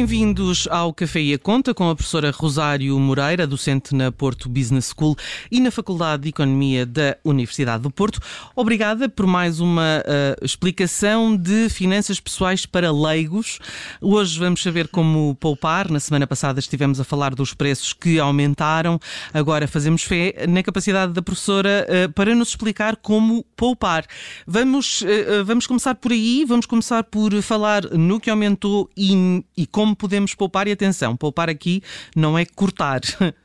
Bem-vindos ao Café e a Conta com a professora Rosário Moreira, docente na Porto Business School e na Faculdade de Economia da Universidade do Porto. Obrigada por mais uma uh, explicação de finanças pessoais para leigos. Hoje vamos saber como poupar. Na semana passada estivemos a falar dos preços que aumentaram. Agora fazemos fé na capacidade da professora uh, para nos explicar como poupar. Vamos, uh, vamos começar por aí, vamos começar por falar no que aumentou e, e como podemos poupar. E atenção, poupar aqui não é cortar.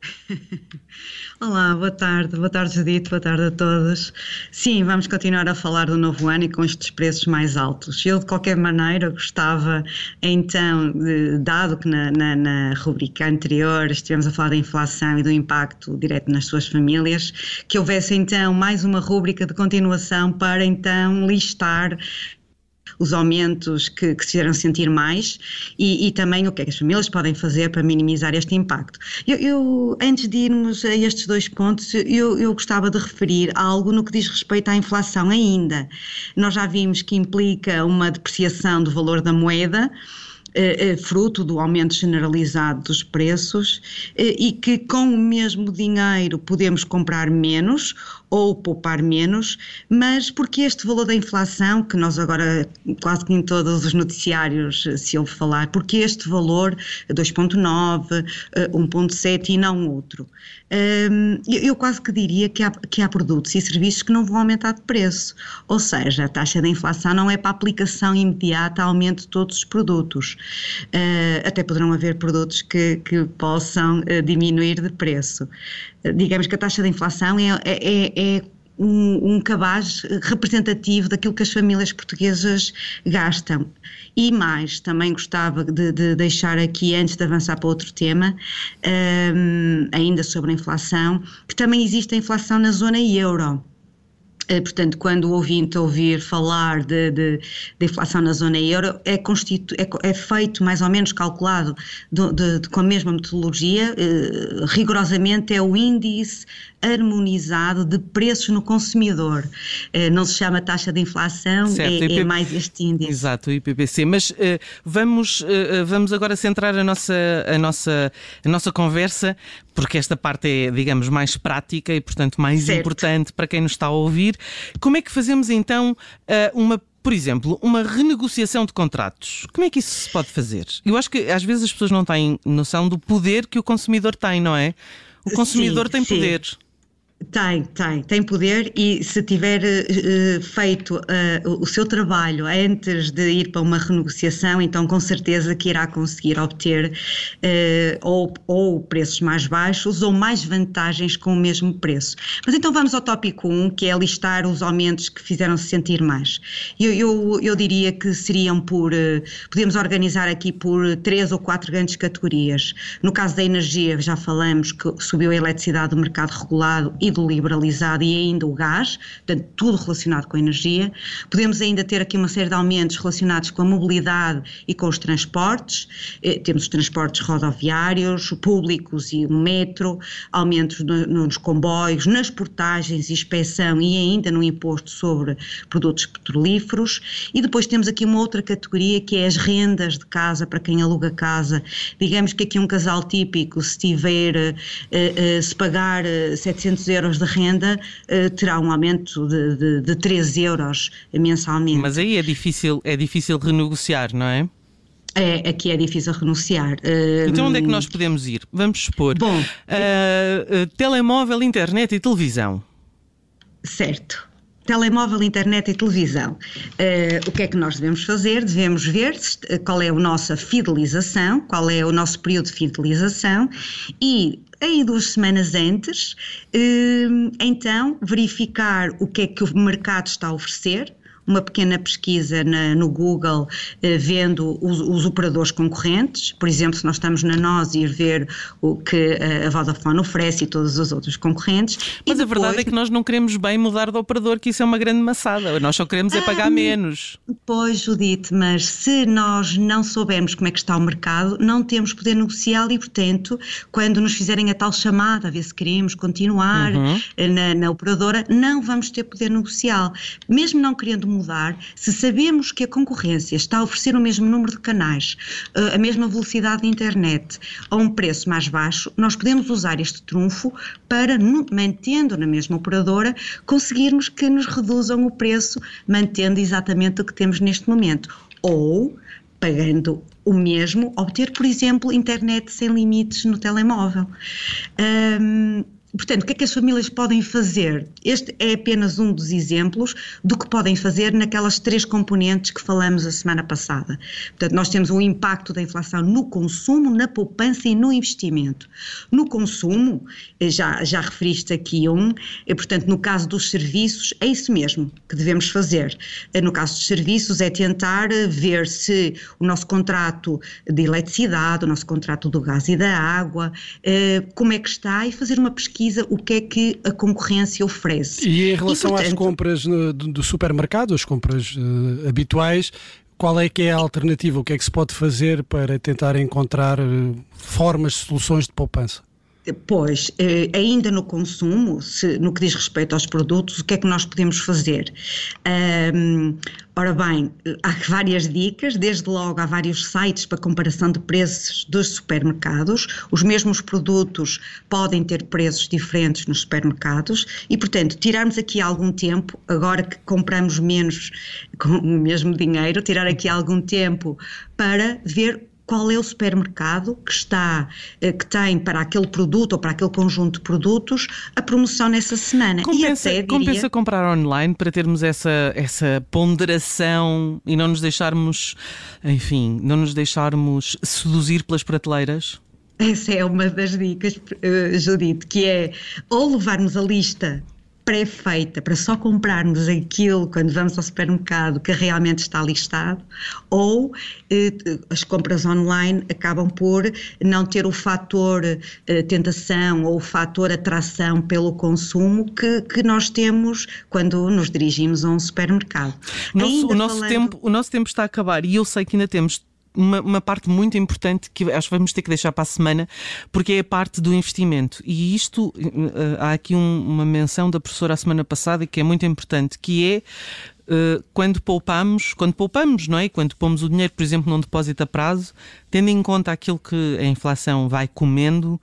Olá, boa tarde, boa tarde Judite, boa tarde a todos. Sim, vamos continuar a falar do novo ano e com estes preços mais altos. Eu, de qualquer maneira, gostava então, de, dado que na, na, na rubrica anterior estivemos a falar da inflação e do impacto direto nas suas famílias, que houvesse então mais uma rubrica de continuação para então listar os aumentos que, que se fizeram sentir mais e, e, também o que é que as famílias podem fazer para minimizar este impacto. Eu, eu antes de irmos a estes dois pontos, eu, eu gostava de referir algo no que diz respeito à inflação ainda. Nós já vimos que implica uma depreciação do valor da moeda, eh, eh, fruto do aumento generalizado dos preços eh, e que com o mesmo dinheiro podemos comprar menos ou poupar menos, mas porque este valor da inflação, que nós agora quase que em todos os noticiários se ouve falar, porque este valor 2.9, 1.7 e não outro? Hum, eu quase que diria que há, que há produtos e serviços que não vão aumentar de preço, ou seja, a taxa de inflação não é para aplicação imediata aumento de todos os produtos. Uh, até poderão haver produtos que, que possam uh, diminuir de preço. Uh, digamos que a taxa de inflação é, é, é um, um, cabaz representativo daquilo que as famílias portuguesas gastam. E mais, também gostava de, de deixar aqui, antes de avançar para outro tema, um, ainda sobre a inflação, que também existe a inflação na zona euro. Eh, portanto, quando o ouvinte ouvir falar de, de, de inflação na zona euro, é, constitu, é, é feito mais ou menos calculado de, de, com a mesma metodologia, eh, rigorosamente é o índice harmonizado de preços no consumidor. Eh, não se chama taxa de inflação, certo, é, é, mais este índice. Exato, o IPPC. Mas uh, vamos, uh, vamos agora centrar a nossa, a, nossa, a nossa conversa, porque esta parte é, digamos, mais prática e, portanto, mais certo. importante para quem nos está a ouvir. Como é que fazemos então uma por exemplo, uma renegociação de contratos. Como é que isso se pode fazer? Eu acho que às vezes as pessoas não têm noção do poder que o consumidor tem, não é? O consumidor sim, tem poder. Tem, tem, tem poder e se tiver uh, feito uh, o seu trabalho antes de ir para uma renegociação, então com certeza que irá conseguir obter uh, ou, ou preços mais baixos ou mais vantagens com o mesmo preço. Mas então vamos ao tópico 1, que é listar os aumentos que fizeram-se sentir mais. Eu, eu, eu, diria que seriam por, podemos organizar aqui por três ou quatro grandes categorias. No caso da energia, já falamos que subiu a eletricidade do mercado regulado e do liberalizado e ainda o gás, portanto, tudo relacionado com a energia. Podemos ainda ter aqui uma série de aumentos relacionados com a mobilidade e com os transportes. Eh, temos os transportes rodoviários, públicos e o metro, aumentos no, nos comboios, nas portagens inspeção e ainda no imposto sobre produtos petrolíferos. E depois temos aqui uma outra categoria que é as rendas de casa para quem aluga casa. Digamos que aqui um casal típico, se tiver, eh, eh, se pagar 700 euros euros de renda uh, terá um aumento de, de, de 13 euros mensalmente. Mas aí é difícil, é difícil renegociar, não é? É, aqui é difícil renunciar. Uh, então onde é que nós podemos ir? Vamos expor. Bom, uh, uh, telemóvel, internet e televisão. Certo. Telemóvel, internet e televisão. o que é que nós devemos fazer? Devemos ver qual é a nossa fidelização, qual é o nosso período de fidelização e aí duas semanas antes, hum, então verificar o que é que o mercado está a oferecer, uma pequena pesquisa na, no Google eh, vendo os, os, operadores concorrentes, por exemplo, se nós estamos na nós ir ver o que a Vodafone oferece e todos os outros concorrentes. Mas depois... a verdade é que nós não queremos bem mudar de operador, que isso é uma grande maçada. Nós só queremos é pagar ah, menos. Pois, Judite, mas se nós não soubermos como é que está o mercado, não temos poder negocial e, portanto, quando nos fizerem a tal chamada, a ver se queremos continuar uhum. na, na operadora, não vamos ter poder negocial. Mesmo não querendo mudar, mudar se sabemos que a concorrência está a oferecer o mesmo número de canais, eh, a mesma velocidade de internet, a um preço mais baixo, nós podemos usar este trunfo para, mantendo na mesma operadora, conseguirmos que nos reduzam o preço, mantendo exatamente o que temos neste momento. Ou pagando o mesmo, obter, por exemplo, internet sem limites no telemóvel. Um, Portanto, o que é que as famílias podem fazer? Este é apenas um dos exemplos do que podem fazer naquelas três componentes que falamos a semana passada. Portanto, nós temos um impacto da inflação no consumo, na poupança e no investimento. No consumo, eh, já, já referiste aqui um, e, portanto, no caso dos serviços, é isso mesmo que devemos fazer. Eh, no caso dos serviços, é tentar eh, ver se o nosso contrato de eletricidade, o nosso contrato do gás e da água, como é que está e fazer uma pesquisa pesquisa o que é que a concorrência oferece. E em relação e, portanto, às compras no, do supermercado, as compras uh, habituais, qual é que é a alternativa? O que é que se pode fazer para tentar encontrar uh, formas, soluções de poupança? Pois, eh, ainda no consumo, se, no que diz respeito aos produtos, o que é que nós podemos fazer? Um, ora bem, há várias dicas, desde logo há vários sites para comparação de preços dos supermercados. Os mesmos produtos podem ter preços diferentes nos supermercados e, portanto, tirarmos aqui algum tempo, agora que compramos menos com o mesmo dinheiro, tirar aqui algum tempo para ver qual é o supermercado que está, eh, que tem para aquele produto ou para aquele conjunto de produtos a promoção nessa semana. Compensa, e até, diria, compensa comprar online para termos essa, essa ponderação e não nos deixarmos, enfim, não nos deixarmos seduzir pelas prateleiras? Essa é uma das dicas, uh, Judite, que é ou levarmos a lista pré-feita para só comprarmos aquilo quando vamos ao supermercado que realmente está listado, ou eh, as compras online acabam por não ter o fator eh, tentação ou o fator atração pelo consumo que, que nós temos quando nos dirigimos a um supermercado. Nosso, o, nosso falando... tempo, o nosso tempo está a acabar e eu sei que ainda temos uma, uma, parte muito importante que acho que vamos ter que deixar para a semana, porque é a parte do investimento. E isto, eh, há aqui um, uma menção da professora a semana passada que é muito importante, que é uh, quando poupamos, quando poupamos, não é? Quando pomos o dinheiro, por exemplo, num depósito a prazo, tendo em conta aquilo que a inflação vai comendo,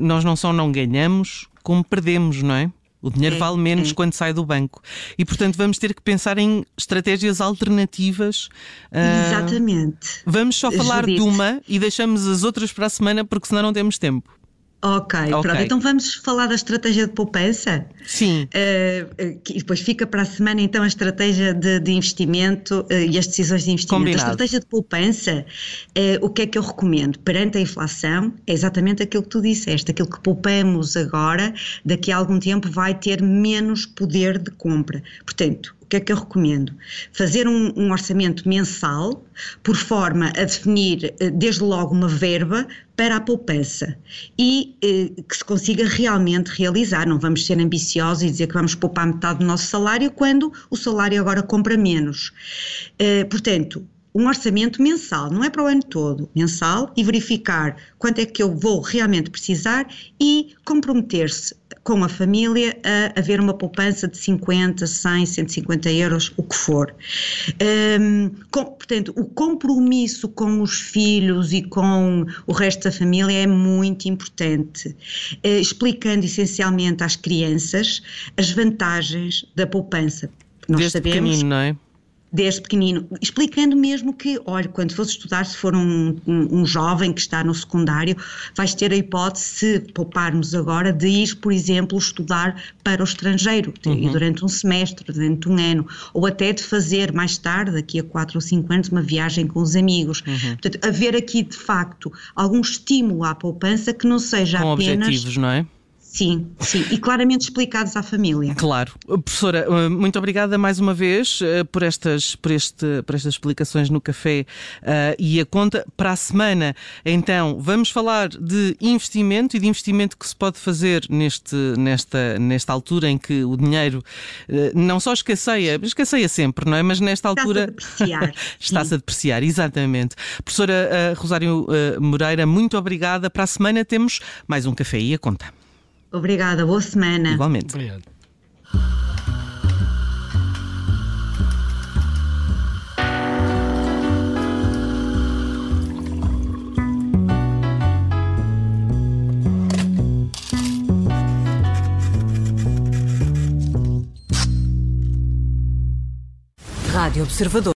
nós não só não ganhamos, como perdemos, não é? O dinheiro vale menos quando sai do banco. E, portanto, vamos ter que pensar em estratégias alternativas. Ah, Exatamente. Uh, vamos só falar Judite. de uma e deixamos as outras para a semana, porque senão não temos tempo. Ok, okay. pronto. Então vamos falar da estratégia de poupança? Sim. Uh, e depois fica para a semana então a estratégia de, de investimento uh, e as decisões de investimento. Combinado. A estratégia de poupança, uh, o que é que eu recomendo? Perante a inflação, é exatamente aquilo que tu disseste. Aquilo que poupamos agora, daqui a algum tempo vai ter menos poder de compra. Portanto, que é que eu recomendo? Fazer um, um, orçamento mensal, por forma a definir eh, desde logo uma verba para a poupança e eh, que se consiga realmente realizar. Não vamos ser ambiciosos e dizer que vamos poupar metade do nosso salário quando o salário agora compra menos. Eh, portanto, um orçamento mensal, não é para o ano todo, mensal, e verificar quanto é que eu vou realmente precisar e comprometer-se com a família a haver uma poupança de 50, 100, 150 euros, o que for. Um, com, portanto, o compromisso com os filhos e com o resto da família é muito importante, uh, explicando essencialmente às crianças as vantagens da poupança. Nós Desde sabemos, não é? Desde pequenino, explicando mesmo que, olha, quando fores estudar, se for um, um, um, jovem que está no secundário, vais ter a hipótese, se pouparmos agora, de ir, por exemplo, estudar para o estrangeiro, uhum. durante um semestre, durante um ano, ou até de fazer mais tarde, daqui a 4 ou 5 anos, uma viagem com os amigos. Uhum. Portanto, haver aqui, de facto, algum estímulo à poupança que não seja com apenas... objetivos, não é? Sim, sim, e claramente explicados à família. Claro. Professora, eh, muito obrigada mais uma vez eh, por estas, por este, por estas explicações no café uh, e a conta. Para a semana, então, vamos falar de investimento e de investimento que se pode fazer neste, nesta, nesta altura em que o dinheiro uh, não só escasseia, escasseia sempre, não é? Mas nesta altura. Está-se a depreciar. Está-se a depreciar, exatamente. Professora uh, Rosário Moreira, muito obrigada. Para a semana temos mais um café e a conta. Obrigada, boa semana. Igualmente. Obrigado. Rádio Observador.